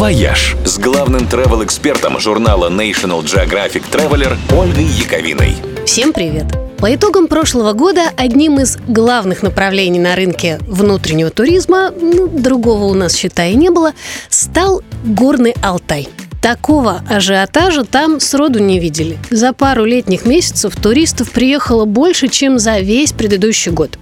«Вояж» с главным travel -экспертом журнала National Geographic Traveler Ольгой Яковиной. Всем привет! По итогам прошлого года одним из главных направлений на рынке внутреннего туризма, ну, другого у нас, считай, не было, стал Горный Алтай. Такого ажиотажа там сроду не видели. За пару летних месяцев туристов приехало больше, чем за весь предыдущий год.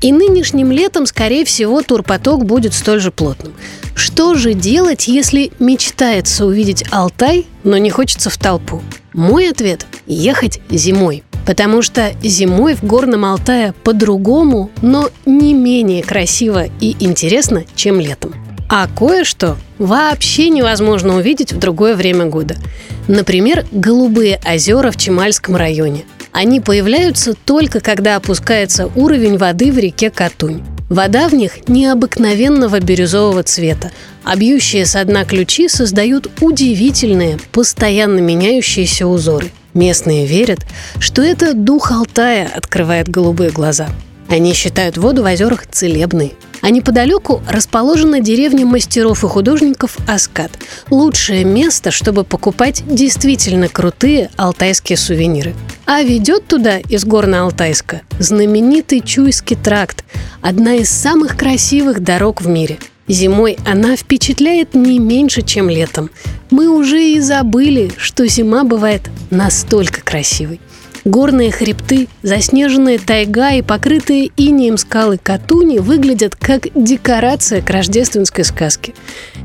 И нынешним летом, скорее всего, турпоток будет столь же плотным. Что же делать, если мечтается увидеть Алтай, но не хочется в толпу? Мой ответ – ехать зимой. Потому что зимой в Горном Алтае по-другому, но не менее красиво и интересно, чем летом. А кое-что вообще невозможно увидеть в другое время года. Например, голубые озера в Чемальском районе. Они появляются только когда опускается уровень воды в реке Катунь. Вода в них необыкновенного бирюзового цвета, а бьющие со дна ключи создают удивительные, постоянно меняющиеся узоры. Местные верят, что это дух Алтая открывает голубые глаза. Они считают воду в озерах целебной. А неподалеку расположена деревня мастеров и художников Аскат. Лучшее место, чтобы покупать действительно крутые алтайские сувениры. А ведет туда из Горно-Алтайска знаменитый Чуйский тракт, одна из самых красивых дорог в мире. Зимой она впечатляет не меньше, чем летом. Мы уже и забыли, что зима бывает настолько красивой. Горные хребты, заснеженная тайга и покрытые инеем скалы Катуни выглядят как декорация к рождественской сказке.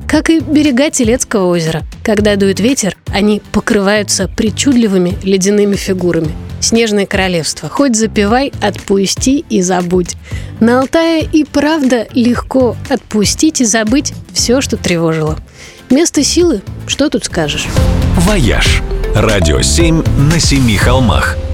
Как и берега Телецкого озера. Когда дует ветер, они покрываются причудливыми ледяными фигурами. Снежное королевство. Хоть запевай, отпусти и забудь. На Алтае и правда легко отпустить и забыть все, что тревожило. Место силы, что тут скажешь? «Вояж» – радио 7 на семи холмах –